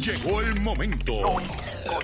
Llegó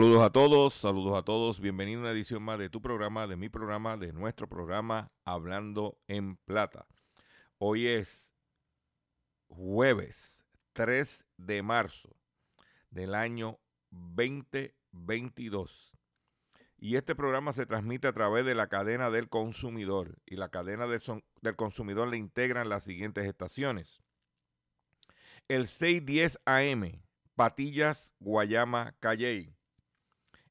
Saludos a todos, saludos a todos. Bienvenido a una edición más de tu programa, de mi programa, de nuestro programa Hablando en Plata. Hoy es jueves 3 de marzo del año 2022. Y este programa se transmite a través de la cadena del consumidor. Y la cadena del, consumidor le integran las siguientes estaciones. El 610 AM, Patillas, Guayama, Calley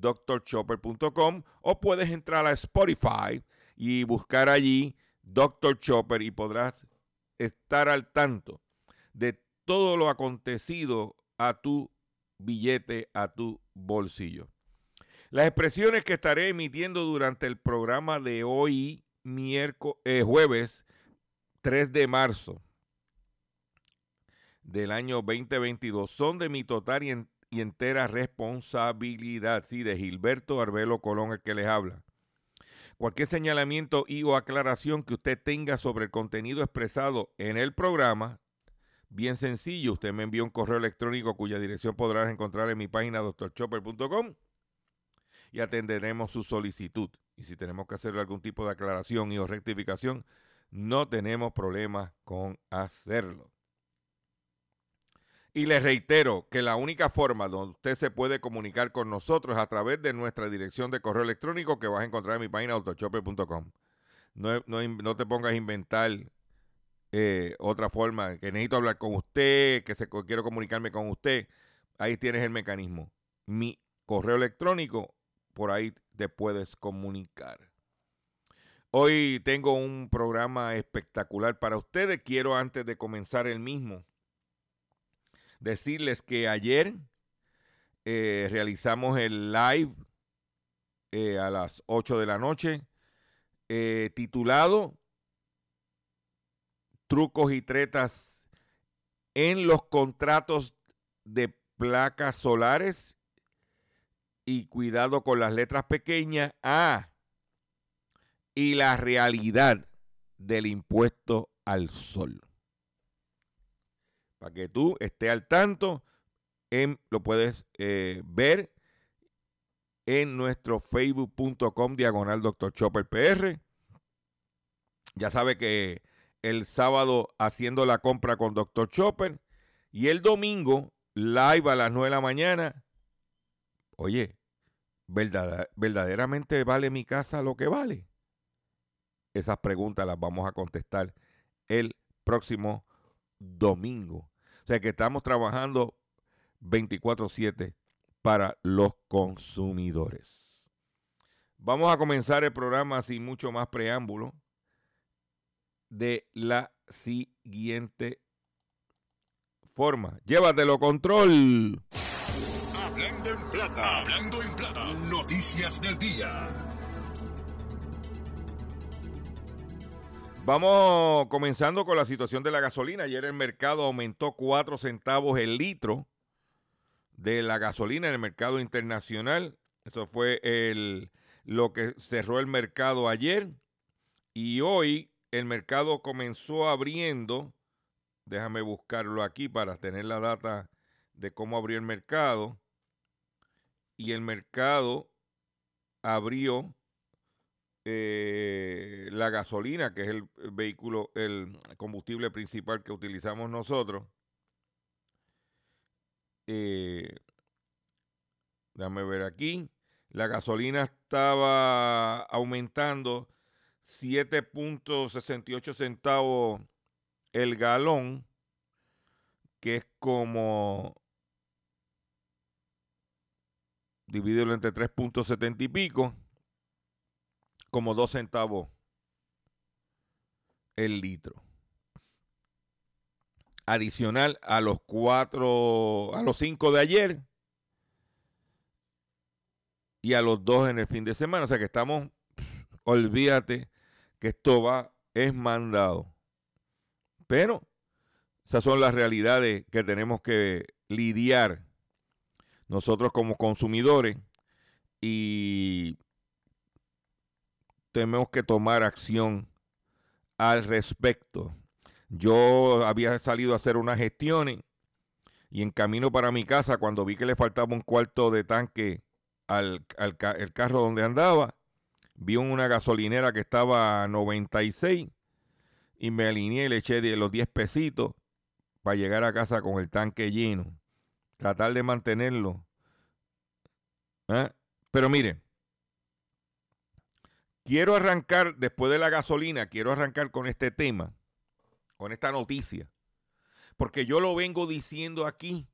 drchopper.com o puedes entrar a Spotify y buscar allí Dr. Chopper y podrás estar al tanto de todo lo acontecido a tu billete, a tu bolsillo. Las expresiones que estaré emitiendo durante el programa de hoy, miércoles, jueves 3 de marzo del año 2022, son de mi total y, en- y entera responsabilidad, sí, de Gilberto Arbelo Colón, el que les habla. Cualquier señalamiento y o aclaración que usted tenga sobre el contenido expresado en el programa, bien sencillo, usted me envía un correo electrónico cuya dirección podrás encontrar en mi página drchopper.com y atenderemos su solicitud. Y si tenemos que hacer algún tipo de aclaración y o rectificación, no tenemos problema con hacerlo. Y les reitero que la única forma donde usted se puede comunicar con nosotros es a través de nuestra dirección de correo electrónico que vas a encontrar en mi página autochopper.com. No, no, no te pongas a inventar eh, otra forma, que necesito hablar con usted, que se, quiero comunicarme con usted. Ahí tienes el mecanismo. Mi correo electrónico, por ahí te puedes comunicar. Hoy tengo un programa espectacular para ustedes. Quiero antes de comenzar el mismo decirles que ayer eh, realizamos el live eh, a las 8 de la noche eh, titulado Trucos y tretas en los contratos de placas solares y cuidado con las letras pequeñas. Ah, y la realidad del impuesto al sol. Para que tú estés al tanto, en- lo puedes eh, ver en nuestro facebook.com diagonal Dr. Chopper PR. Ya sabe que el sábado haciendo la compra con Dr. Chopper y el domingo live a las 9 de la mañana. Oye, ¿verdaderamente vale mi casa lo que vale? Esas preguntas las vamos a contestar el próximo domingo. O sea que estamos trabajando 24/7 para los consumidores. Vamos a comenzar el programa sin mucho más preámbulo de la siguiente forma. Llévatelo control. Hablando en plata, hablando en plata, noticias del día. Vamos comenzando con la situación de la gasolina. Ayer el mercado aumentó 4 centavos el litro de la gasolina en el mercado internacional. Eso fue el, lo que cerró el mercado ayer. Y hoy el mercado comenzó abriendo. Déjame buscarlo aquí para tener la data de cómo abrió el mercado. Y el mercado abrió eh, la gasolina, que es el vehículo, el combustible principal que utilizamos nosotros. Eh, déjame ver aquí. La gasolina estaba aumentando 7.68 centavos el galón, que es como dividirlo entre 3.70 y pico como dos centavos el litro. Adicional a los cuatro, a los cinco de ayer y a los dos en el fin de semana. O sea que estamos, olvídate que esto va, es mandado. Pero esas son las realidades que tenemos que lidiar nosotros como consumidores y tenemos que tomar acción al respecto. Yo había salido a hacer unas gestiones y en camino para mi casa, cuando vi que le faltaba un cuarto de tanque al, el carro donde andaba, vi una gasolinera que estaba a 96 y me alineé y le eché los 10 pesitos para llegar a casa con el tanque lleno. Tratar de mantenerlo. ¿eh? Pero miren, Quiero arrancar, después de la gasolina, quiero arrancar con este tema, con esta noticia, porque yo lo vengo diciendo aquí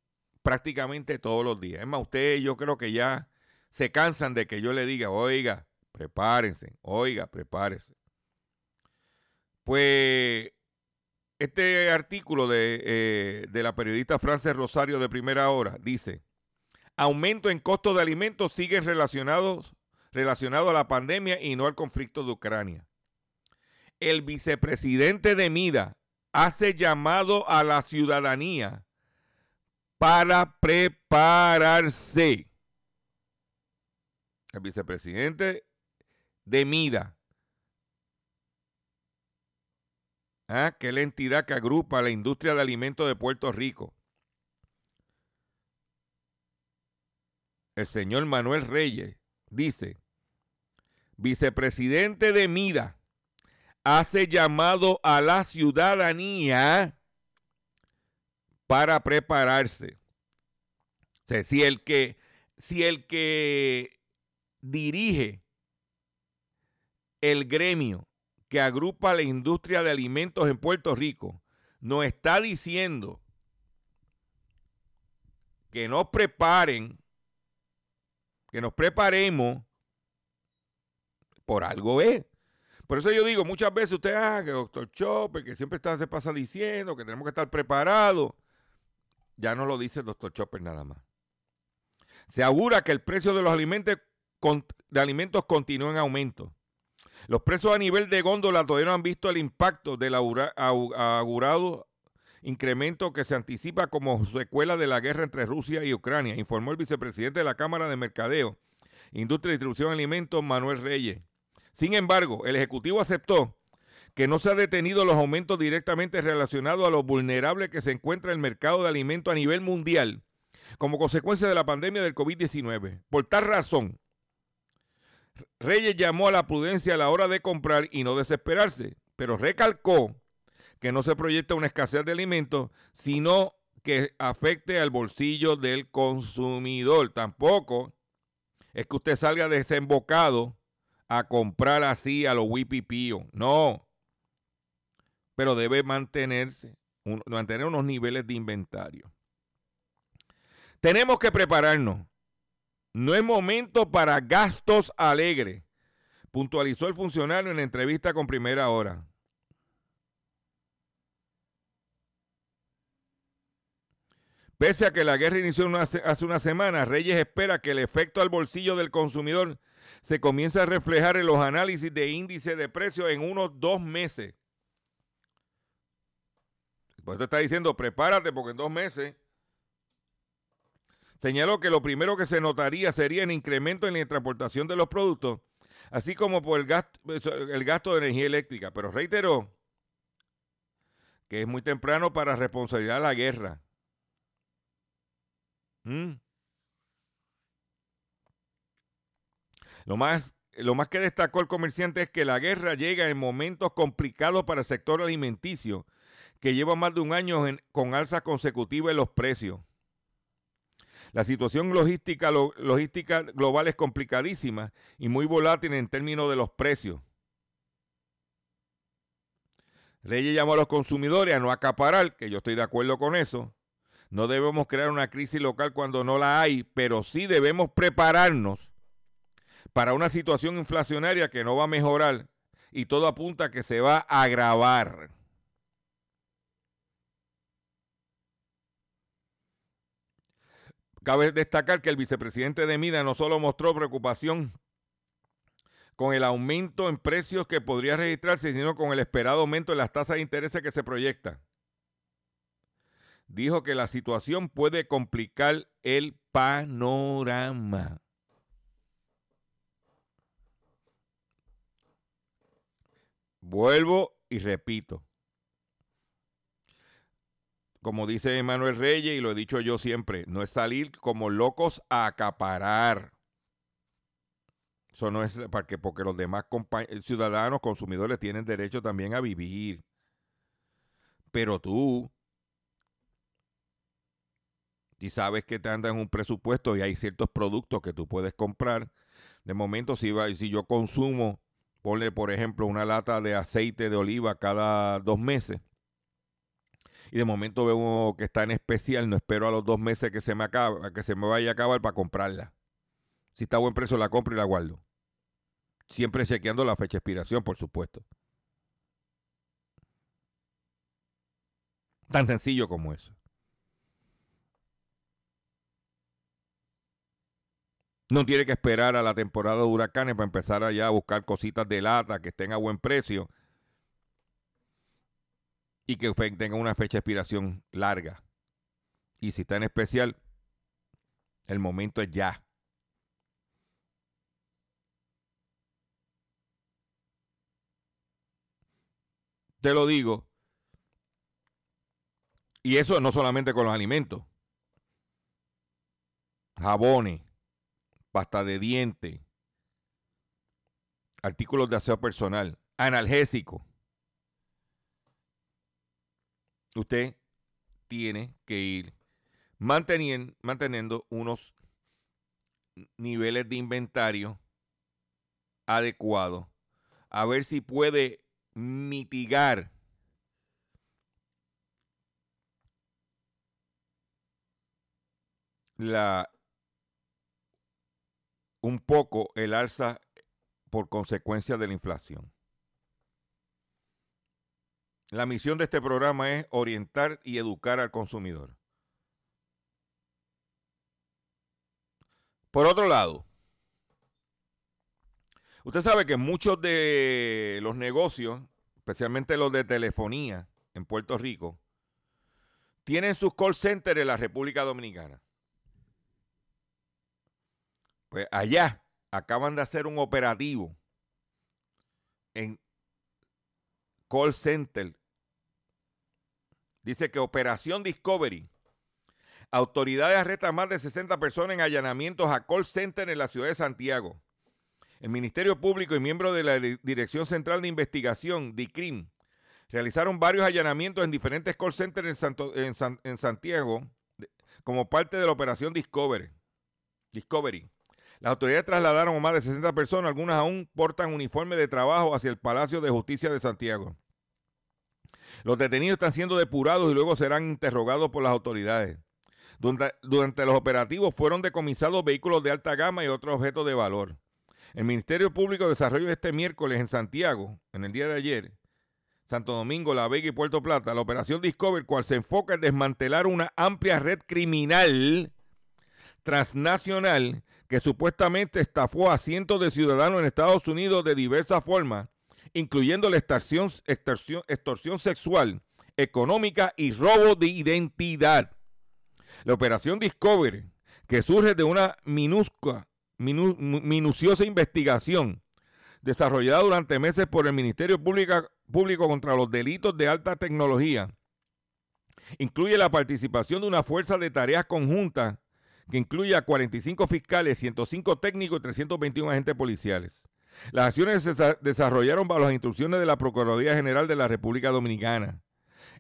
prácticamente todos los días. Es más, ustedes yo creo que ya se cansan de que yo le diga, oiga, prepárense, oiga, prepárense. Pues este artículo de, eh, de la periodista Frances Rosario de Primera Hora dice, aumento en costos de alimentos siguen relacionados relacionado a la pandemia y no al conflicto de Ucrania. El vicepresidente de MIDA hace llamado a la ciudadanía para prepararse. El vicepresidente de MIDA, ¿ah? que es la entidad que agrupa la industria de alimentos de Puerto Rico. El señor Manuel Reyes dice, vicepresidente de MIDA, hace llamado a la ciudadanía para prepararse. si el que, si el que dirige el gremio que agrupa la industria de alimentos en Puerto Rico nos está diciendo que nos preparen que nos preparemos, por algo es. Por eso yo digo, muchas veces usted, ah, que doctor Chopper, que siempre está, se pasa diciendo que tenemos que estar preparados. Ya no lo dice el doctor Chopper nada más. Se augura que el precio de los alimentos, alimentos continúa en aumento. Los precios a nivel de góndola todavía no han visto el impacto del augurado incremento que se anticipa como secuela de la guerra entre Rusia y Ucrania, informó el vicepresidente de la Cámara de Mercadeo, Industria y Distribución de Alimentos, Manuel Reyes. Sin embargo, el Ejecutivo aceptó que no se han detenido los aumentos directamente relacionados a lo vulnerable que se encuentra el mercado de alimentos a nivel mundial como consecuencia de la pandemia del COVID-19. Por tal razón, Reyes llamó a la prudencia a la hora de comprar y no desesperarse, pero recalcó que no se proyecta una escasez de alimentos, sino que afecte al bolsillo del consumidor. Tampoco es que usted salga desembocado a comprar así a los wipipíos. No. Pero debe mantenerse, mantener unos niveles de inventario. Tenemos que prepararnos. No es momento para gastos alegres, puntualizó el funcionario en la entrevista con Primera Hora. Pese a que la guerra inició hace una semana, Reyes espera que el efecto al bolsillo del consumidor se comience a reflejar en los análisis de índice de precios en unos dos meses. Por eso está diciendo, prepárate porque en dos meses. Señaló que lo primero que se notaría sería el incremento en la transportación de los productos, así como por el gasto, el gasto de energía eléctrica. Pero reiteró que es muy temprano para responsabilizar la guerra. Mm. Lo, más, lo más que destacó el comerciante es que la guerra llega en momentos complicados para el sector alimenticio, que lleva más de un año con alza consecutiva en los precios. La situación logística, logística global es complicadísima y muy volátil en términos de los precios. Reyes llamó a los consumidores a no acaparar, que yo estoy de acuerdo con eso, no debemos crear una crisis local cuando no la hay, pero sí debemos prepararnos para una situación inflacionaria que no va a mejorar y todo apunta a que se va a agravar. Cabe destacar que el vicepresidente de Mida no solo mostró preocupación con el aumento en precios que podría registrarse, sino con el esperado aumento en las tasas de interés que se proyecta dijo que la situación puede complicar el panorama. Vuelvo y repito. Como dice Manuel Reyes, y lo he dicho yo siempre, no es salir como locos a acaparar. Eso no es porque, porque los demás ciudadanos, consumidores, tienen derecho también a vivir. Pero tú, si sabes que te andan un presupuesto y hay ciertos productos que tú puedes comprar, de momento si, si yo consumo, ponle por ejemplo una lata de aceite de oliva cada dos meses, y de momento veo que está en especial, no espero a los dos meses que se me acabe, que se me vaya a acabar para comprarla. Si está a buen precio la compro y la guardo. Siempre chequeando la fecha de expiración, por supuesto. Tan sencillo como eso. No tiene que esperar a la temporada de huracanes para empezar allá a buscar cositas de lata que estén a buen precio y que tengan una fecha de expiración larga. Y si está en especial, el momento es ya. Te lo digo. Y eso no solamente con los alimentos. Jabones pasta de diente, artículos de aseo personal, analgésico. Usted tiene que ir manteniendo, manteniendo unos niveles de inventario adecuados, a ver si puede mitigar la un poco el alza por consecuencia de la inflación. La misión de este programa es orientar y educar al consumidor. Por otro lado, usted sabe que muchos de los negocios, especialmente los de telefonía en Puerto Rico, tienen sus call centers en la República Dominicana. Pues allá acaban de hacer un operativo en call center. Dice que Operación Discovery. Autoridades arrestan más de 60 personas en allanamientos a call center en la ciudad de Santiago. El Ministerio Público y miembros de la Dirección Central de Investigación, DICRIM, realizaron varios allanamientos en diferentes call centers en, Santiago como parte de la operación Discovery. Discovery. Las autoridades trasladaron a más de 60 personas, algunas aún portan uniforme de trabajo hacia el Palacio de Justicia de Santiago. Los detenidos están siendo depurados y luego serán interrogados por las autoridades. Durante, los operativos fueron decomisados vehículos de alta gama y otros objetos de valor. El Ministerio Público desarrolló este miércoles en Santiago, en el día de ayer, Santo Domingo, La Vega y Puerto Plata, la operación Discover, cual se enfoca en desmantelar una amplia red criminal transnacional que supuestamente estafó a cientos de ciudadanos en Estados Unidos de diversas formas, incluyendo la extorsión, sexual, económica y robo de identidad. La operación Discovery, que surge de una minuciosa investigación desarrollada durante meses por el Ministerio Público contra los Delitos de Alta Tecnología, incluye la participación de una fuerza de tareas conjuntas que incluye a 45 fiscales, 105 técnicos y 321 agentes policiales. Las acciones se desarrollaron bajo las instrucciones de la Procuraduría General de la República Dominicana.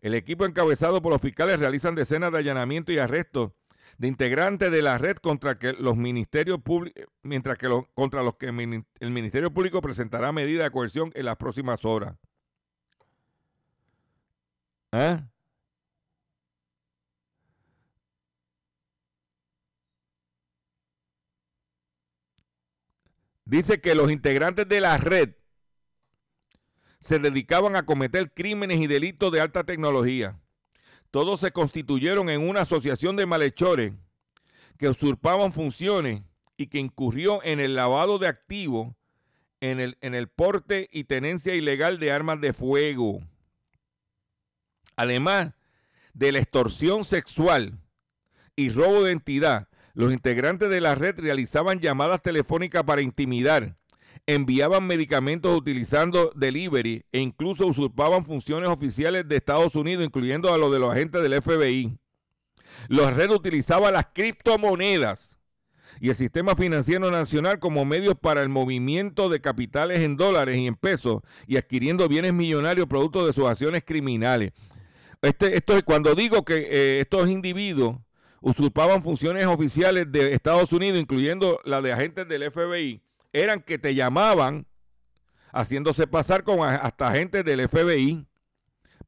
El equipo encabezado por los fiscales realizan decenas de allanamientos y arrestos de integrantes de la red contra los ministerios públicos, mientras que contra los que el Ministerio Público presentará medidas de coerción en las próximas horas. ¿Eh? Dice que los integrantes de la red se dedicaban a cometer crímenes y delitos de alta tecnología. Todos se constituyeron en una asociación de malhechores que usurpaban funciones y que incurrió en el lavado de activos, en el, en el porte y tenencia ilegal de armas de fuego. Además de la extorsión sexual y robo de identidad, los integrantes de la red realizaban llamadas telefónicas para intimidar, enviaban medicamentos utilizando delivery e incluso usurpaban funciones oficiales de Estados Unidos, incluyendo a los de los agentes del FBI. La red utilizaba las criptomonedas y el sistema financiero nacional como medios para el movimiento de capitales en dólares y en pesos y adquiriendo bienes millonarios producto de sus acciones criminales. Este, esto, cuando digo que eh, estos individuos usurpaban funciones oficiales de Estados Unidos, incluyendo la de agentes del FBI, eran que te llamaban haciéndose pasar con hasta agentes del FBI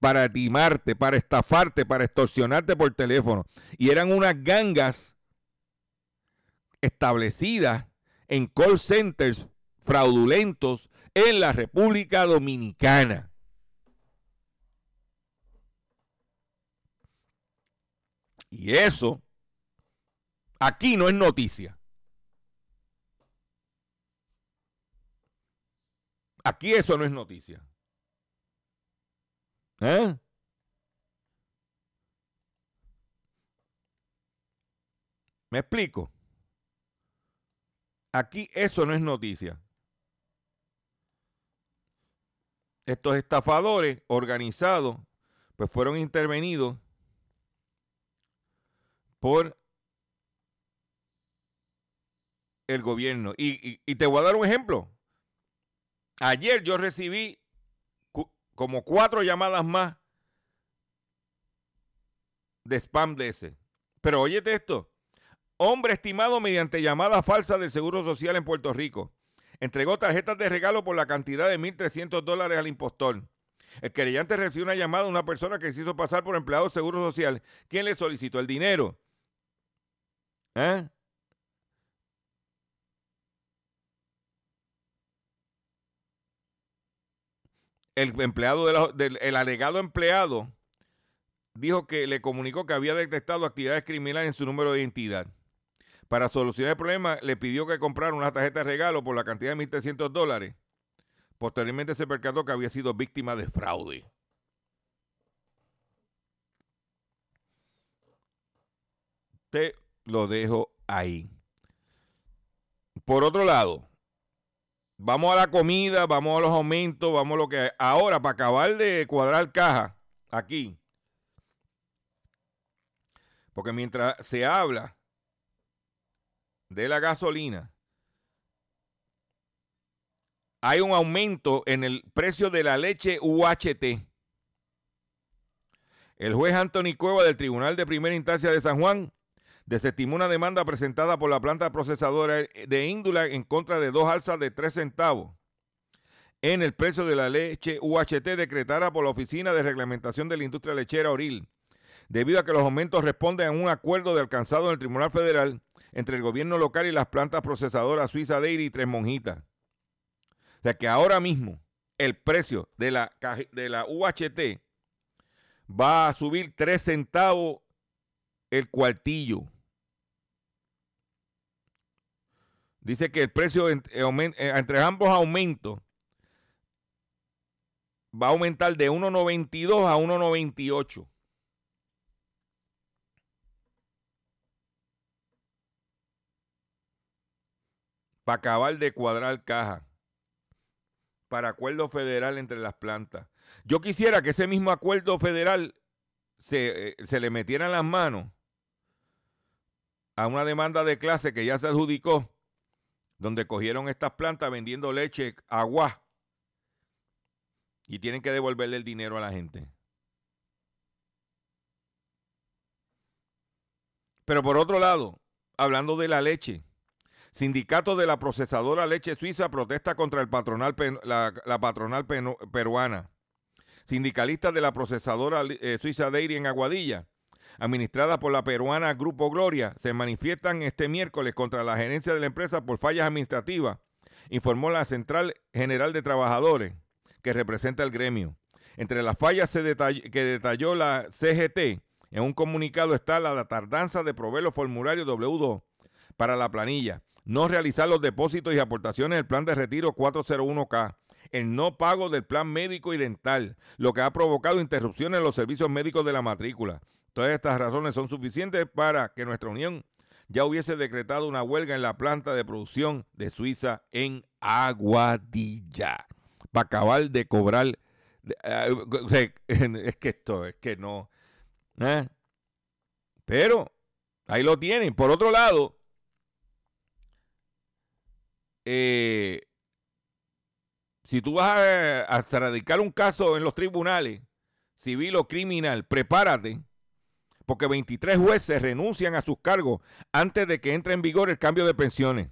para timarte, para estafarte, para extorsionarte por teléfono. Y eran unas gangas establecidas en call centers fraudulentos en la República Dominicana. Y eso aquí no es noticia. Aquí eso no es noticia. ¿Eh? ¿Me explico? Aquí eso no es noticia. Estos estafadores organizados pues fueron intervenidos por el gobierno. Y, te voy a dar un ejemplo. Ayer yo recibí como cuatro llamadas más de spam de ese. Pero óyete esto. Hombre estimado mediante llamada falsa del Seguro Social en Puerto Rico. Entregó tarjetas de regalo por la cantidad de 1.300 dólares al impostor. El querellante recibió una llamada de una persona que se hizo pasar por empleado del Seguro Social, quien le solicitó el dinero. ¿Eh? El empleado del el alegado empleado dijo que le comunicó que había detectado actividades criminales en su número de identidad. Para solucionar el problema, le pidió que comprara una tarjeta de regalo por la cantidad de 1.300 dólares. Posteriormente se percató que había sido víctima de fraude. Te lo dejo ahí. Por otro lado, vamos a la comida, vamos a los aumentos, vamos a lo que Ahora, para acabar de cuadrar caja, aquí. Porque mientras se habla de la gasolina, hay un aumento en el precio de la leche UHT. El juez Anthony Cueva del Tribunal de Primera Instancia de San Juan desestimó una demanda presentada por la planta procesadora de Índula en contra de dos alzas de 3 centavos en el precio de la leche UHT decretada por la Oficina de Reglamentación de la Industria Lechera Oril, debido a que los aumentos responden a un acuerdo de alcanzado en el Tribunal Federal entre el gobierno local y las plantas procesadoras Suiza Dairy y Tres Monjitas. O sea que ahora mismo el precio de la, de la UHT va a subir 3 centavos el cuartillo. Dice que el precio eh, eh, entre ambos aumentos va a aumentar de 1.92 a 1.98. Para acabar de cuadrar caja. Para acuerdo federal entre las plantas. Yo quisiera que ese mismo acuerdo federal se, eh, se le metiera en las manos a una demanda de clase que ya se adjudicó, donde cogieron estas plantas vendiendo leche, agua, y tienen que devolverle el dinero a la gente. Pero por otro lado, hablando de la leche, sindicato de la procesadora leche suiza protesta contra el patronal, la, patronal peruana. Sindicalistas de la procesadora eh, suiza Dairy en Aguadilla administrada por la peruana Grupo Gloria, se manifiestan este miércoles contra la gerencia de la empresa por fallas administrativas, informó la Central General de Trabajadores, que representa el gremio. Entre las fallas que detalló la CGT, en un comunicado está la tardanza de proveer los formularios W2 para la planilla, no realizar los depósitos y aportaciones del plan de retiro 401K, el no pago del plan médico y dental, lo que ha provocado interrupciones en los servicios médicos de la matrícula, Todas estas razones son suficientes para que nuestra unión ya hubiese decretado una huelga en la planta de producción de Suiza en Aguadilla. Para acabar de cobrar. Ah, es que esto, es que no. ¿eh? Pero ahí lo tienen. Por otro lado, eh, si tú vas a, a radicar un caso en los tribunales, civil o criminal, prepárate porque 23 jueces renuncian a sus cargos antes de que entre en vigor el cambio de pensiones.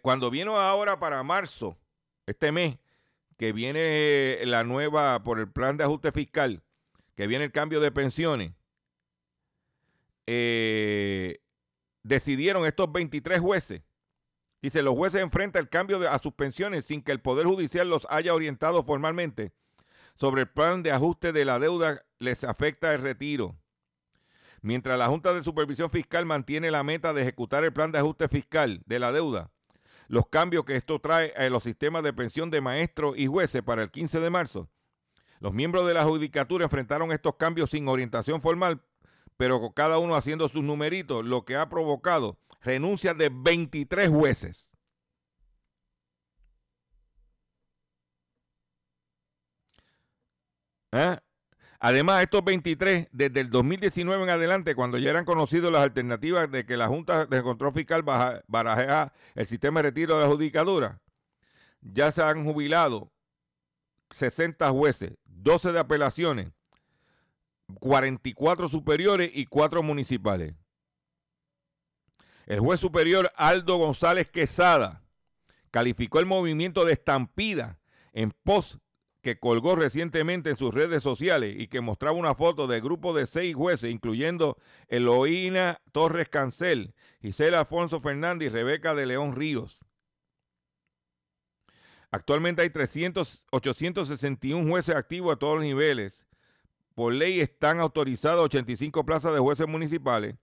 cuando vino ahora para marzo, este mes, que viene la nueva, por el plan de ajuste fiscal, que viene el cambio de pensiones, eh, decidieron estos 23 jueces. Dice, los jueces enfrentan el cambio de, a sus pensiones sin que el Poder Judicial los haya orientado formalmente sobre el plan de ajuste de la deuda les afecta el retiro. Mientras la Junta de Supervisión Fiscal mantiene la meta de ejecutar el plan de ajuste fiscal de la deuda, los cambios que esto trae a los sistemas de pensión de maestros y jueces para el 15 de marzo, los miembros de la judicatura enfrentaron estos cambios sin orientación formal, pero con cada uno haciendo sus numeritos, lo que ha provocado renuncias de 23 jueces. ¿Eh? Además, estos 23, desde el 2019 en adelante, cuando ya eran conocidos las alternativas de que la Junta de Control Fiscal barajea el sistema de retiro de la judicatura, ya se han jubilado 60 jueces, 12 de apelaciones, 44 superiores y 4 municipales. El juez superior Aldo González Quesada calificó el movimiento de estampida en pos que colgó recientemente en sus redes sociales y que mostraba una foto del grupo de seis jueces, incluyendo Eloína Torres Cancel, Gisela Alfonso Fernández y Rebeca de León Ríos. Actualmente hay 300, 861 jueces activos a todos los niveles. Por ley están autorizadas 85 plazas de jueces municipales,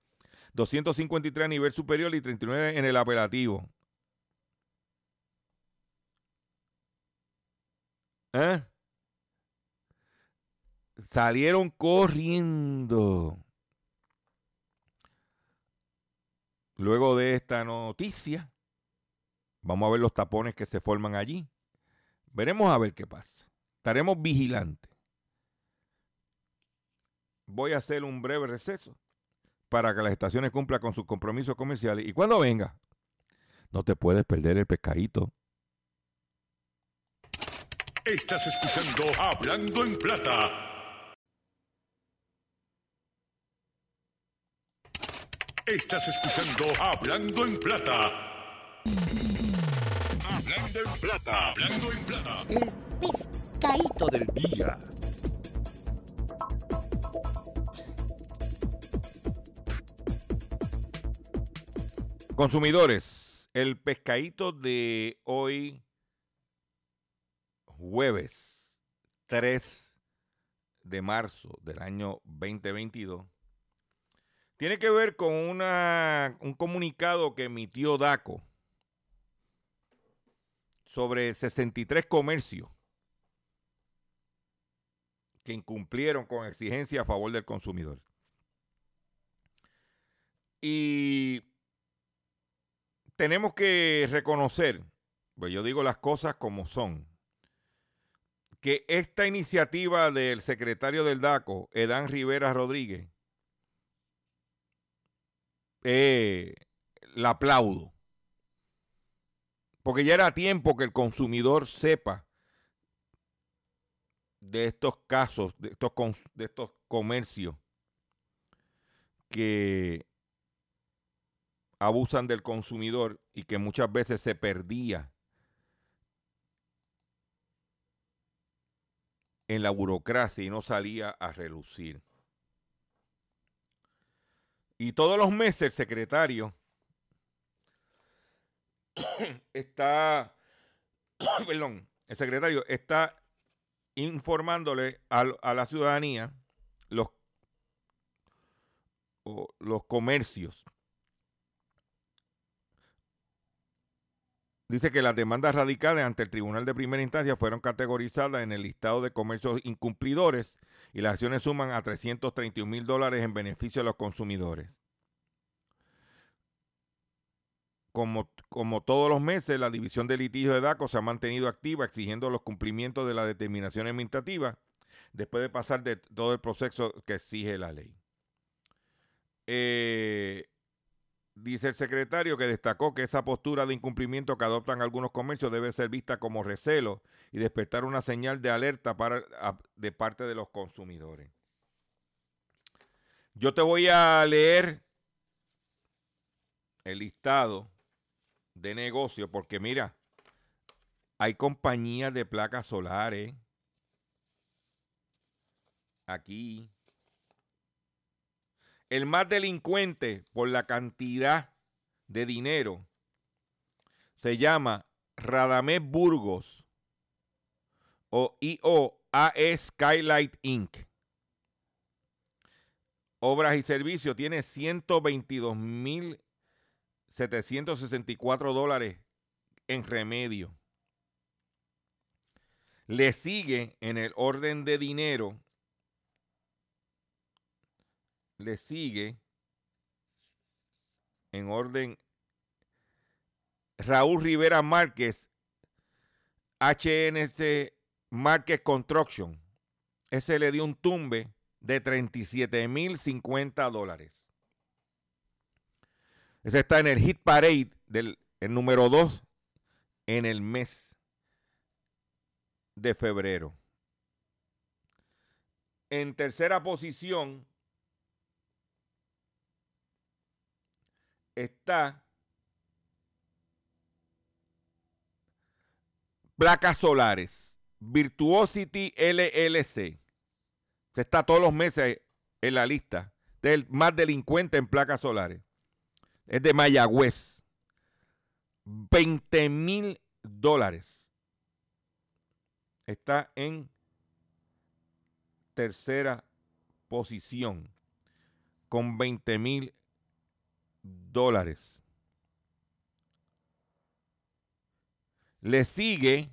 253 a nivel superior y 39 en el apelativo. ¿Eh? Salieron corriendo. Luego de esta noticia, vamos a ver los tapones que se forman allí. Veremos a ver qué pasa. Estaremos vigilantes. Voy a hacer un breve receso para que las estaciones cumplan con sus compromisos comerciales. Y cuando venga, no te puedes perder el pescadito Estás escuchando Hablando en Plata. Estás escuchando Hablando en Plata. Hablando en Plata. Hablando en Plata. El pescadito del día. Consumidores, el pescadito de hoy, jueves 3 de marzo del año 2022, tiene que ver con un comunicado que emitió DACO sobre 63 comercios que incumplieron con exigencia a favor del consumidor. Y tenemos que reconocer, pues yo digo las cosas como son, que esta iniciativa del secretario del DACO, Edán Rivera Rodríguez, eh, la aplaudo. Porque ya era tiempo que el consumidor sepa de estos casos, de estos, de estos comercios que abusan del consumidor y que muchas veces se perdía en la burocracia y no salía a relucir. Y todos los meses el secretario está, perdón, el secretario está informándole a, la ciudadanía los, los comercios. Dice que las demandas radicales ante el Tribunal de Primera Instancia fueron categorizadas en el listado de comercios incumplidores y las acciones suman a 331 mil dólares en beneficio de los consumidores. Como, como, todos los meses, la División de Litigio de DACO se ha mantenido activa exigiendo los cumplimientos de la determinación administrativa después de pasar de todo el proceso que exige la ley. Eh, Dice el secretario que destacó que esa postura de incumplimiento que adoptan algunos comercios debe ser vista como recelo y despertar una señal de alerta para, de parte de los consumidores. Yo te voy a leer el listado de negocios porque mira, hay compañías de placas solares aquí el más delincuente por la cantidad de dinero se llama Radamés Burgos o IOAE Skylight Inc. Obras y servicios tiene 122.764 dólares en remedio. Le sigue en el orden de dinero le sigue en orden Raúl Rivera Márquez, HNC Márquez Construction. Ese le dio un tumbe de 37 mil 50 dólares. Ese está en el hit parade del número 2 en el mes de febrero. En tercera posición está placas solares, Virtuosity LLC. Se está todos los meses en la lista del más delincuente en placas solares. Es de Mayagüez. 20 mil dólares. Está en tercera posición con 20 mil dólares. Le sigue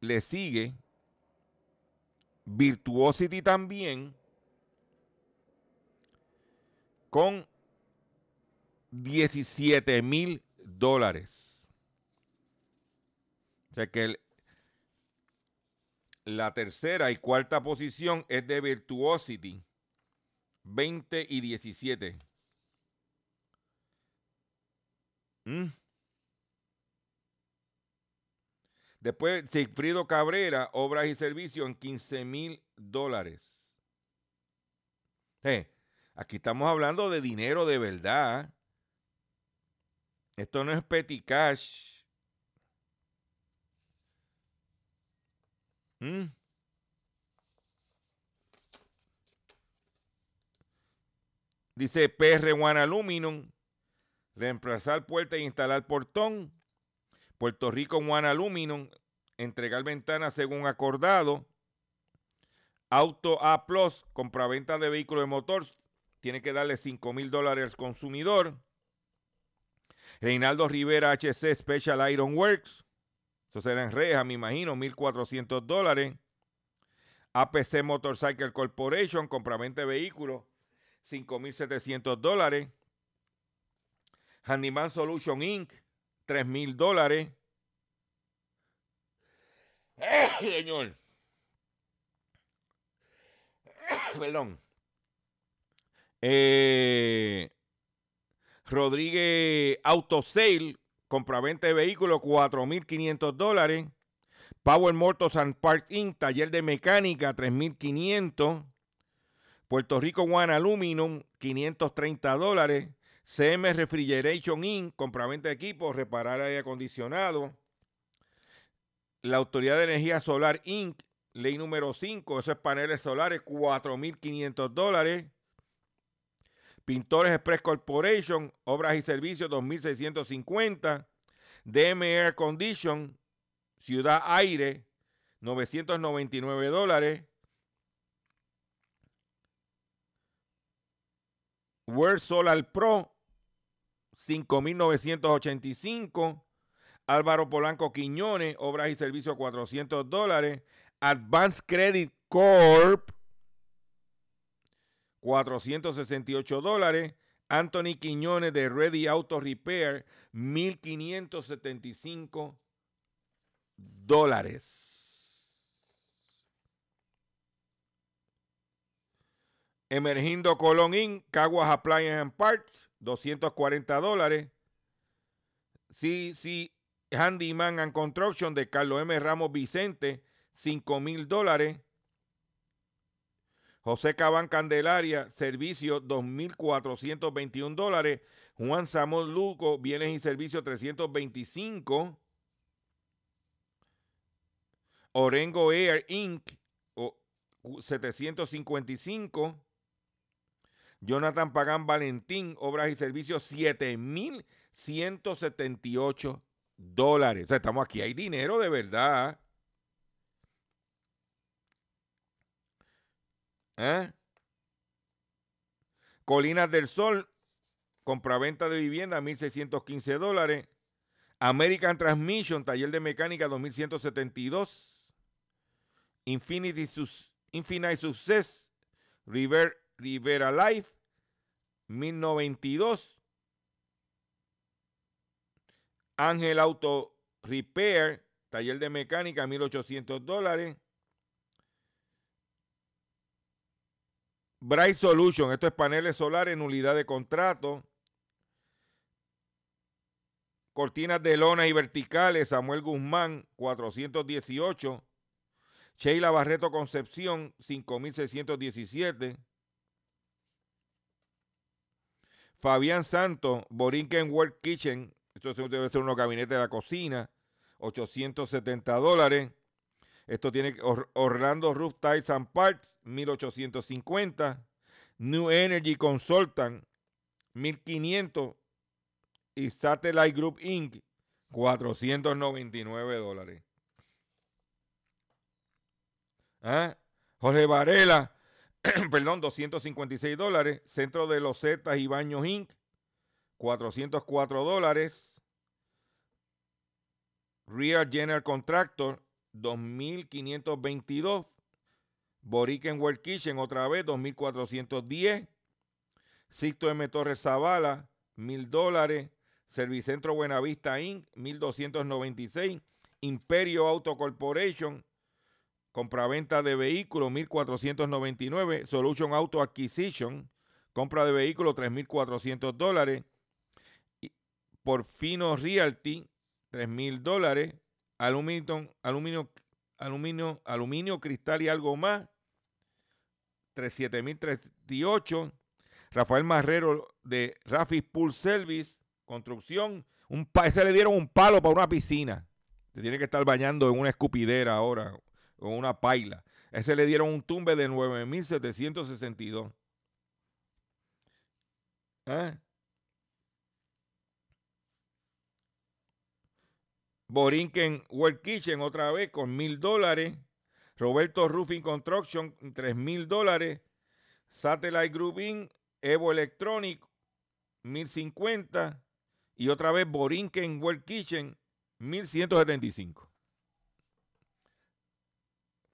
le sigue Virtuosity también con 17 mil dólares. O sea que el, la tercera y cuarta posición es de Virtuosity, 20 y 17. Mm. Después, Sigfrido Cabrera, obras y servicios en 15 mil dólares. Eh, aquí estamos hablando de dinero de verdad. Esto no es petty cash. Mm. Dice PR One Aluminum, reemplazar puerta e instalar portón. Puerto Rico One Aluminum, entregar ventanas según acordado. Auto A Plus, compraventa de vehículo de motor, tiene que darle 5 mil dólares al consumidor. Reinaldo Rivera HC Special Iron Works, eso será en reja, me imagino, 1.400 dólares. APC Motorcycle Corporation, compraventa de vehículos, 5.700 dólares. Handyman Solution Inc., 3.000 dólares. Señor. Perdón. Eh, Rodríguez Autosale, compraventa de vehículos, 4.500 dólares. Power Motors and Parts Inc., taller de mecánica, 3.500. Puerto Rico One Aluminum, 530 dólares. CM Refrigeration Inc., compraventa de equipos, reparar aire acondicionado. La Autoridad de Energía Solar Inc., ley número 5, esos paneles solares, 4.500 dólares. Pintores Express Corporation, obras y servicios, 2.650. DM Air Condition, Ciudad Aire, 999 dólares. World Solar Pro, 5.985. Álvaro Polanco Quiñones, obras y servicios, 400 dólares. Advanced Credit Corp, 468 dólares. Anthony Quiñones de Ready Auto Repair, 1.575 dólares. Emergindo Colón Inc., Caguas Appliance and Parts, 240 dólares. CC Handyman and Construction de Carlos M. Ramos Vicente, 5 mil dólares. José Cabán Candelaria, servicio 2.421 dólares. Juan Samuel Luco, bienes y servicios 325. Orengo Air Inc., 755. Jonathan Pagán Valentín, obras y servicios 7.178 dólares. O sea, estamos aquí, hay dinero de verdad. ¿Eh? Colinas del Sol, compraventa de vivienda, 1.615 dólares. American Transmission, taller de mecánica, 2.172. Infinity Infinite Success, River, Rivera Life, 1092. Ángel Auto Repair, taller de mecánica, 1800 dólares. Bright Solution, esto es paneles solares en unidad de contrato. Cortinas de lona y verticales, Samuel Guzmán, 418. Sheila Barreto Concepción, 5617. Fabián Santos, Borinquen World Kitchen, esto debe ser unos gabinetes de la cocina, 870 dólares. Esto tiene Orlando Roof Tiles and Parts, 1850. New Energy Consultant, 1500. Y Satellite Group Inc., 499 dólares. ¿Ah? Jorge Varela, perdón, 256 dólares. Centro de los Zetas y Baños Inc., 404 dólares. Real General Contractor, 2.522. Boriken World Kitchen, otra vez, 2.410. Sixto M. Torres Zavala, 1.000 dólares. Servicentro Buenavista Inc., 1.296. Imperio Auto Corporation, compraventa de vehículos, 1.499. Solution Auto Acquisition, compra de vehículos, 3.400 dólares. Porfino Realty, 3 mil dólares. Aluminio, aluminio, aluminio, aluminio, cristal y algo más, 3738. Rafael Marrero de Rafi Pool Service, construcción. Un ese le dieron un palo para una piscina. Se tiene que estar bañando en una escupidera ahora, o una paila. Ese le dieron un tumbe de 9.762. ¿Eh? Borinquen World Kitchen otra vez con mil dólares. Roberto Roofing Construction, tres mil dólares. Satellite Grouping, Evo Electronic, mil cincuenta. Y otra vez Borinquen World Kitchen, mil ciento setenta y cinco.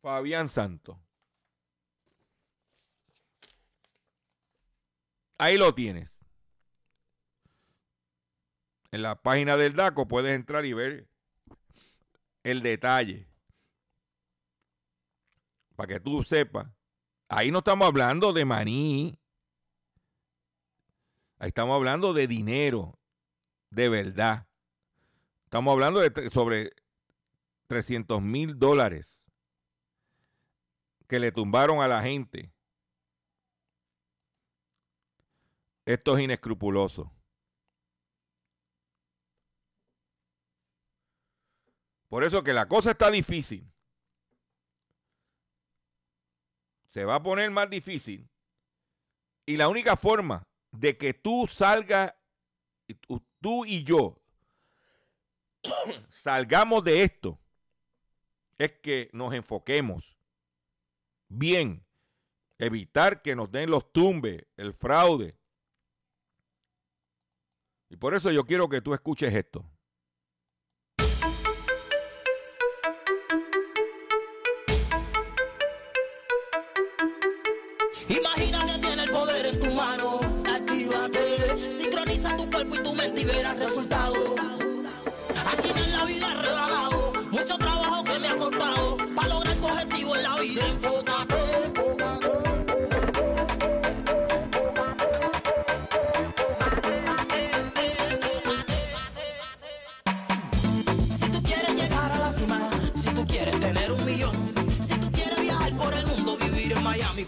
Fabián Santos. Ahí lo tienes. En la página del DACO puedes entrar y ver el detalle. Para que tú sepas. Ahí no estamos hablando de maní. Ahí estamos hablando de dinero. De verdad. Estamos hablando de sobre 300 mil dólares que le tumbaron a la gente. Esto es inescrupuloso. Por eso que la cosa está difícil. Se va a poner más difícil. Y la única forma de que tú salgas, tú y yo, salgamos de esto, es que nos enfoquemos bien. Evitar que nos den los tumbes, el fraude. Y por eso yo quiero que tú escuches esto.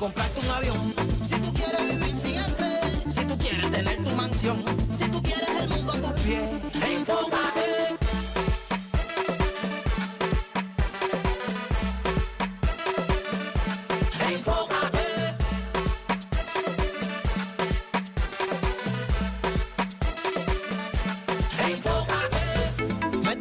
Comprarte un avión, si tú quieres vivir estrés, si tú quieres tener tu mansión, si tú quieres el mundo a tus pies, enfócate. Enfócate.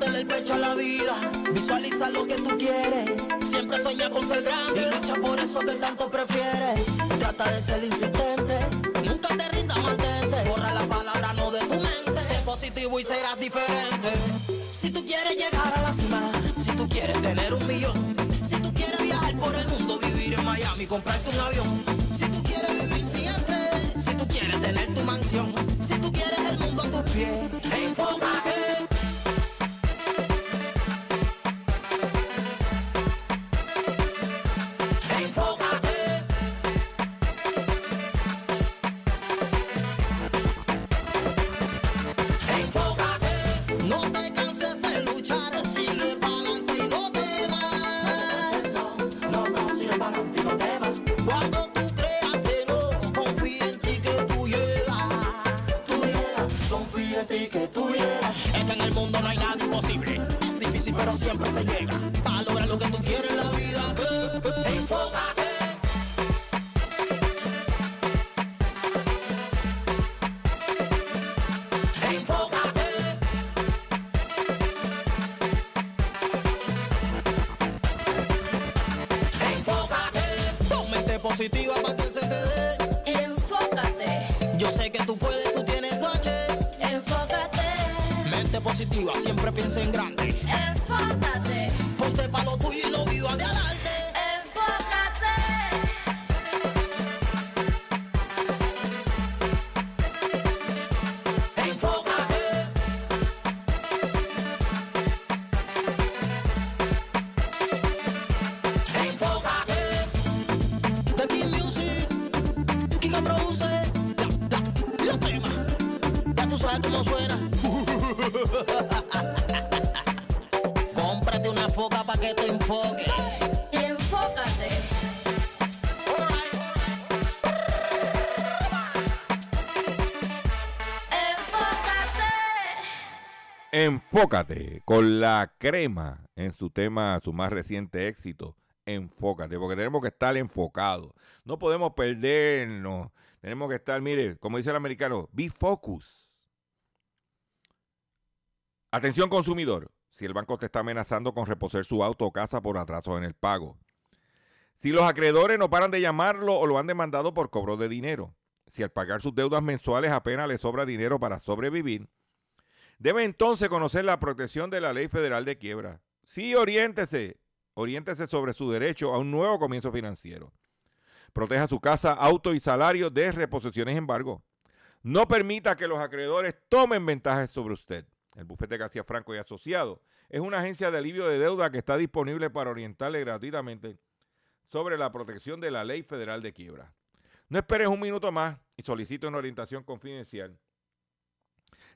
El pecho a la vida, visualiza lo que tú quieres. Siempre sueña con ser grande y lucha por eso que tanto prefieres. Trata de ser insistente, nunca te rindas, mantente. Borra la palabra no de tu mente. Sé positivo y serás diferente. Si tú quieres llegar a la cima, si tú quieres tener un millón, si tú quieres viajar por el mundo, vivir en Miami, comprarte un avión. Que te enfoque. Enfócate. Enfócate. Enfócate con la crema en su tema, su más reciente éxito. Enfócate, porque tenemos que estar enfocados. No podemos perdernos. Tenemos que estar, mire, como dice el americano, be focus. Atención consumidor. Si el banco te está amenazando con reposer su auto o casa por atrasos en el pago. Si los acreedores no paran de llamarlo o lo han demandado por cobro de dinero. Si al pagar sus deudas mensuales apenas le sobra dinero para sobrevivir. Debe entonces conocer la protección de la ley federal de quiebra. Sí, oriéntese. Oriéntese sobre su derecho a un nuevo comienzo financiero. Proteja su casa, auto y salario de reposiciones embargo. No permita que los acreedores tomen ventajas sobre usted. El bufete García Franco y Asociado es una agencia de alivio de deuda que está disponible para orientarle gratuitamente sobre la protección de la ley federal de quiebra. No esperes un minuto más y solicite una orientación confidencial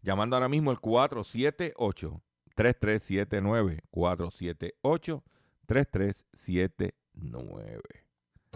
llamando ahora mismo el 478-3379. 478-3379.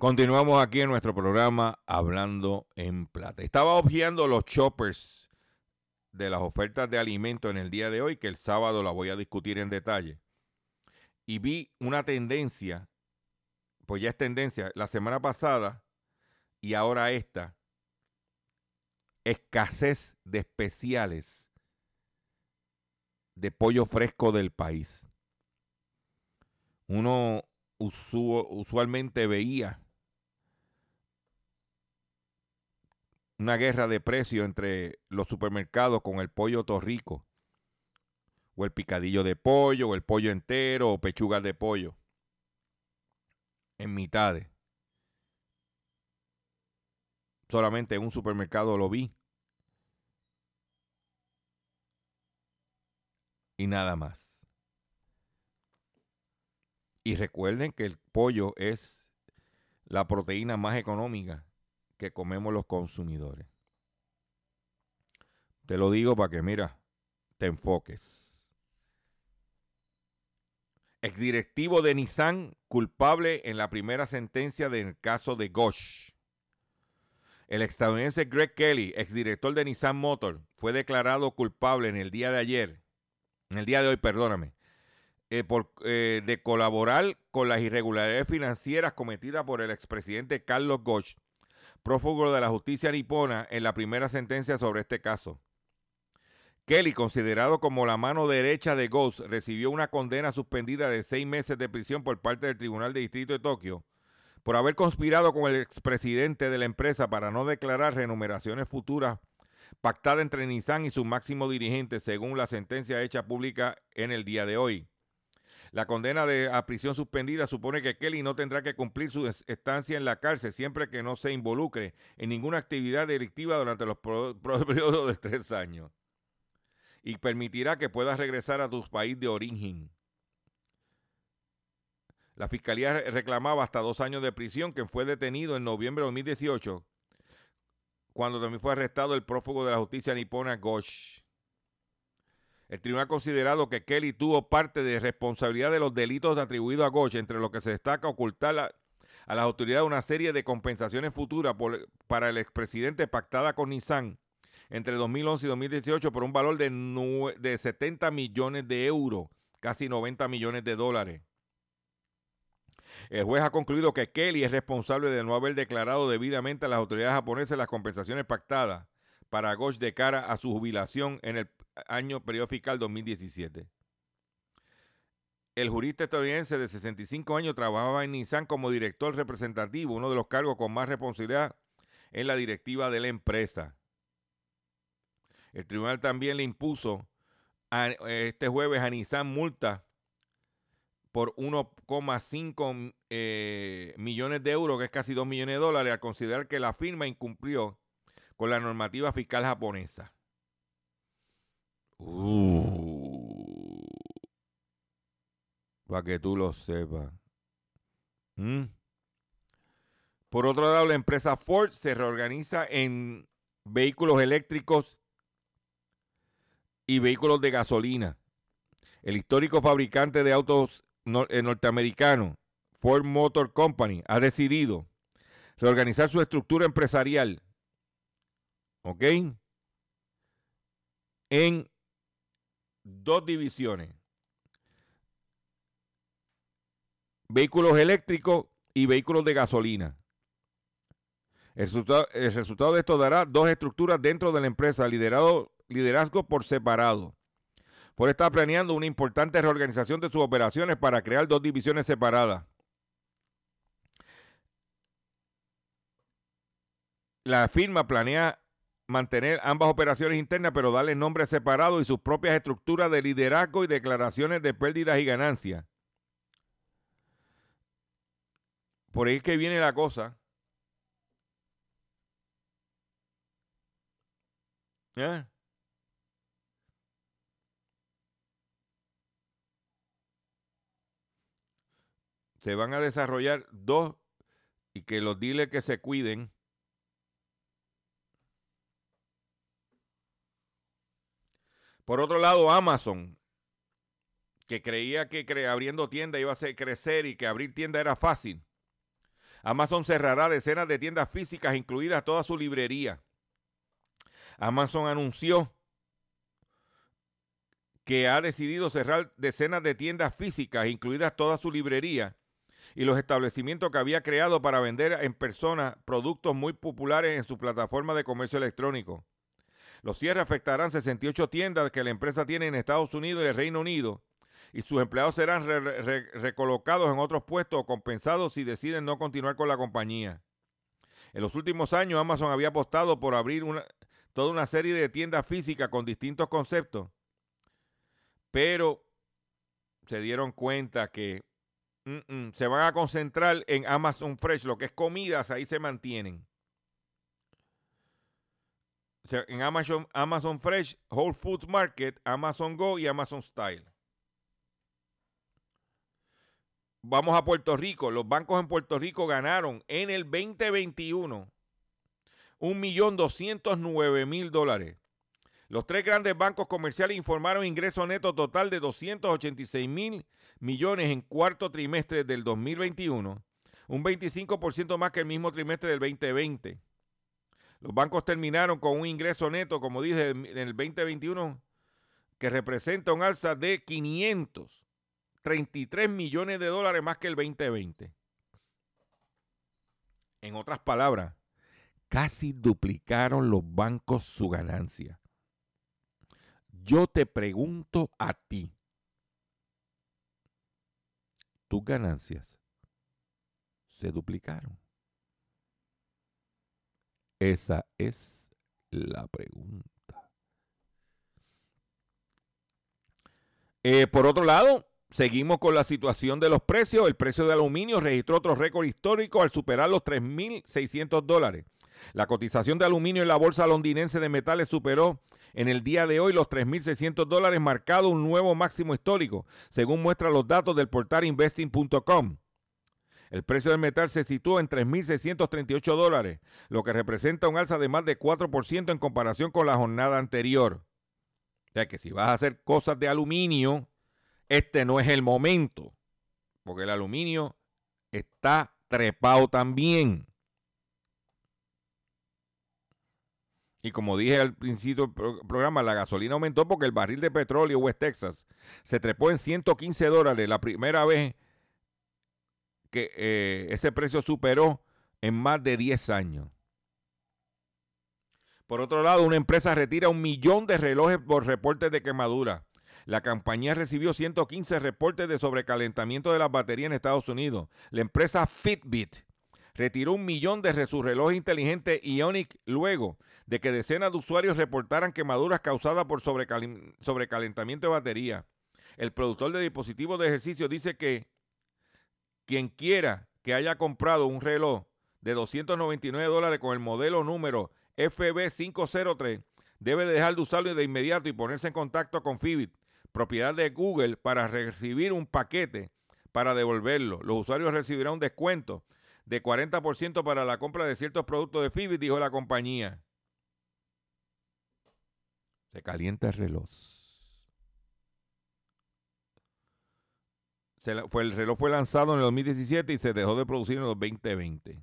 Continuamos aquí en nuestro programa Hablando en Plata. Estaba obviando los choppers de las ofertas de alimentos en el día de hoy, que el sábado la voy a discutir en detalle. Y vi una tendencia, pues ya es tendencia, la semana pasada y ahora esta, escasez de especiales de pollo fresco del país. Uno usu- usualmente veía una guerra de precios entre los supermercados con el pollo torrico, o el picadillo de pollo, o el pollo entero, o pechugas de pollo, en mitades. Solamente en un supermercado lo vi. Y nada más. Y recuerden que el pollo es la proteína más económica que comemos los consumidores. Te lo digo para que, mira, te enfoques. Exdirectivo de Nissan culpable en la primera sentencia del caso de Gosh. El estadounidense Greg Kelly, exdirector de Nissan Motor, fue declarado culpable en el día de ayer, en el día de hoy, perdóname, eh, por, eh, de colaborar con las irregularidades financieras cometidas por el expresidente Carlos Gosh prófugo de la justicia nipona en la primera sentencia sobre este caso. Kelly, considerado como la mano derecha de Ghost, recibió una condena suspendida de seis meses de prisión por parte del Tribunal de Distrito de Tokio por haber conspirado con el expresidente de la empresa para no declarar renumeraciones futuras pactadas entre Nissan y su máximo dirigente, según la sentencia hecha pública en el día de hoy. La condena de a prisión suspendida supone que Kelly no tendrá que cumplir su es- estancia en la cárcel siempre que no se involucre en ninguna actividad delictiva durante los periodos de tres años. Y permitirá que puedas regresar a tu país de origen. La fiscalía re- reclamaba hasta dos años de prisión, que fue detenido en noviembre de 2018, cuando también fue arrestado el prófugo de la justicia nipona Ghosh. El tribunal ha considerado que Kelly tuvo parte de responsabilidad de los delitos atribuidos a Ghosh, entre los que se destaca ocultar a las autoridades una serie de compensaciones futuras para el expresidente pactada con Nissan entre 2011 y 2018 por un valor de, de 70 millones de euros, casi 90 millones de dólares. El juez ha concluido que Kelly es responsable de no haber declarado debidamente a las autoridades japonesas las compensaciones pactadas para Ghosh de cara a su jubilación en el año periodo fiscal 2017. El jurista estadounidense de 65 años trabajaba en Nissan como director representativo, uno de los cargos con más responsabilidad en la directiva de la empresa. El tribunal también le impuso a- este jueves a Nissan multa por 1,5 eh, millones de euros, que es casi 2 millones de dólares, al considerar que la firma incumplió con la normativa fiscal japonesa. Para que tú lo sepas. ¿Mm? Por otro lado, la empresa Ford se reorganiza en vehículos eléctricos y vehículos de gasolina. El histórico fabricante de autos eh, norteamericano, Ford Motor Company, ha decidido reorganizar su estructura empresarial. ¿Ok? En dos divisiones. Vehículos eléctricos y vehículos de gasolina. El resultado, de esto dará dos estructuras dentro de la empresa, liderado, liderazgo por separado. Ford está planeando una importante reorganización de sus operaciones para crear dos divisiones separadas. La firma planea mantener ambas operaciones internas, pero darle nombres separados y sus propias estructuras de liderazgo y declaraciones de pérdidas y ganancias. Por ahí es que viene la cosa. ¿Eh? Se van a desarrollar dos y que los dealers que se cuiden. Por otro lado, Amazon, que creía que abriendo tienda iba a crecer y que abrir tienda era fácil. Amazon cerrará decenas de tiendas físicas, incluidas toda su librería. Amazon anunció que ha decidido cerrar decenas de tiendas físicas, incluidas toda su librería, y los establecimientos que había creado para vender en persona productos muy populares en su plataforma de comercio electrónico. Los cierres afectarán 68 tiendas que la empresa tiene en Estados Unidos y el Reino Unido, y sus empleados serán re- re- recolocados en otros puestos o compensados si deciden no continuar con la compañía. En los últimos años, Amazon había apostado por abrir una, toda una serie de tiendas físicas con distintos conceptos, pero se dieron cuenta que mm, mm, se van a concentrar en Amazon Fresh, lo que es comidas, ahí se mantienen. En Amazon, Amazon Fresh, Whole Foods Market, Amazon Go y Amazon Style. Vamos a Puerto Rico. Los bancos en Puerto Rico ganaron en el 2021 1.209.000 dólares. Los tres grandes bancos comerciales informaron ingreso neto total de 286 mil millones en cuarto trimestre del 2021, un 25% más que el mismo trimestre del 2020. Los bancos terminaron con un ingreso neto, como dije, en el 2021, que representa un alza de 533 millones de dólares más que el 2020. En otras palabras, casi duplicaron los bancos su ganancia. Yo te pregunto a ti, tus ganancias se duplicaron. Esa es la pregunta. Eh, por otro lado, seguimos con la situación de los precios. El precio de aluminio registró otro récord histórico al superar los 3.600 dólares. La cotización de aluminio en la bolsa londinense de metales superó en el día de hoy los 3.600 dólares, marcado un nuevo máximo histórico, según muestran los datos del portal investing.com. El precio del metal se sitúa en 3.638 dólares, lo que representa un alza de más de 4% en comparación con la jornada anterior. O sea que si vas a hacer cosas de aluminio, este no es el momento, porque el aluminio está trepado también. Y como dije al principio del pro- programa, la gasolina aumentó porque el barril de petróleo West Texas se trepó en 115 dólares, la primera vez que eh, ese precio superó en más de 10 años. Por otro lado, una empresa retira un millón de relojes por reportes de quemadura. La compañía recibió 115 reportes de sobrecalentamiento de las baterías en Estados Unidos. La empresa Fitbit retiró un millón de su reloj inteligente Ionic luego de que decenas de usuarios reportaran quemaduras causadas por sobrecalen- sobrecalentamiento de batería. El productor de dispositivos de ejercicio dice que quien quiera que haya comprado un reloj de 299 dólares con el modelo número FB503 debe dejar de usarlo de inmediato y ponerse en contacto con Fitbit, propiedad de Google, para recibir un paquete para devolverlo. Los usuarios recibirán un descuento de 40% para la compra de ciertos productos de Fitbit, dijo la compañía. Se calienta el reloj. Fue, el reloj fue lanzado en el 2017 y se dejó de producir en el 2020.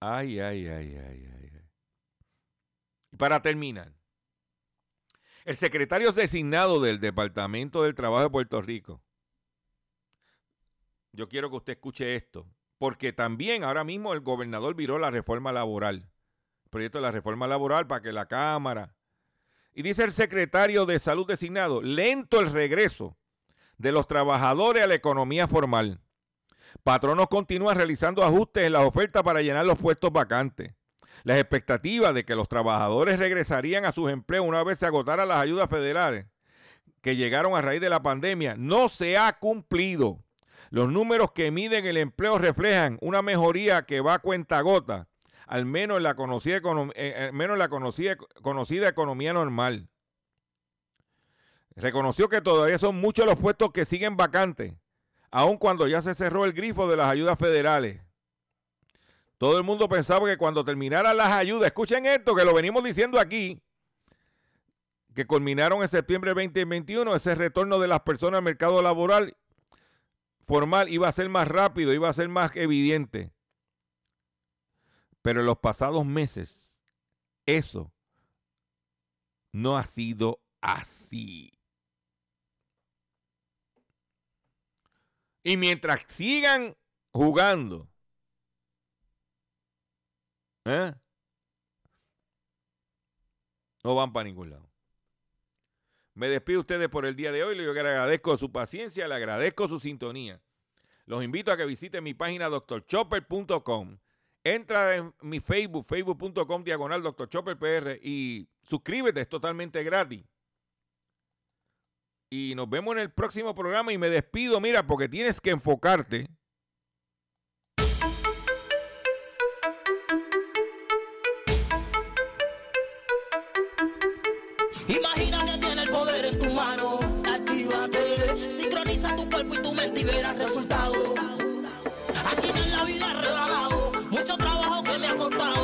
Ay, ay, ay, ay, ay. Y para terminar, el secretario designado del Departamento del Trabajo de Puerto Rico, yo quiero que usted escuche esto, porque también ahora mismo el gobernador viró la reforma laboral, proyecto de la reforma laboral para que la Cámara... Y dice el secretario de Salud designado, lento el regreso de los trabajadores a la economía formal. Patronos continúan realizando ajustes en las ofertas para llenar los puestos vacantes. Las expectativas de que los trabajadores regresarían a sus empleos una vez se agotaran las ayudas federales que llegaron a raíz de la pandemia no se ha cumplido. Los números que miden el empleo reflejan una mejoría que va a cuenta gota, al menos en la conocida, eh, eh, menos en la conocida, economía normal. Reconoció que todavía son muchos los puestos que siguen vacantes, aun cuando ya se cerró el grifo de las ayudas federales. Todo el mundo pensaba que cuando terminaran las ayudas, escuchen esto, que lo venimos diciendo aquí, que culminaron en septiembre del 2021, ese retorno de las personas al mercado laboral formal iba a ser más rápido, iba a ser más evidente. Pero en los pasados meses, eso no ha sido así. Y mientras sigan jugando, ¿eh? no van para ningún lado. Me despido de ustedes por el día de hoy. Yo le agradezco su paciencia, le agradezco su sintonía. Los invito a que visiten mi página drchopper.com. Entra en mi Facebook, facebook.com diagonal drchopperpr y suscríbete, es totalmente gratis. Y nos vemos en el próximo programa y me despido, mira, porque tienes que enfocarte. Imagina que tiene el poder en tu mano. Actívate. Sincroniza tu cuerpo y tu mente y verás resultados. Aquí no en la vida he regalado. Mucho trabajo que me ha costado.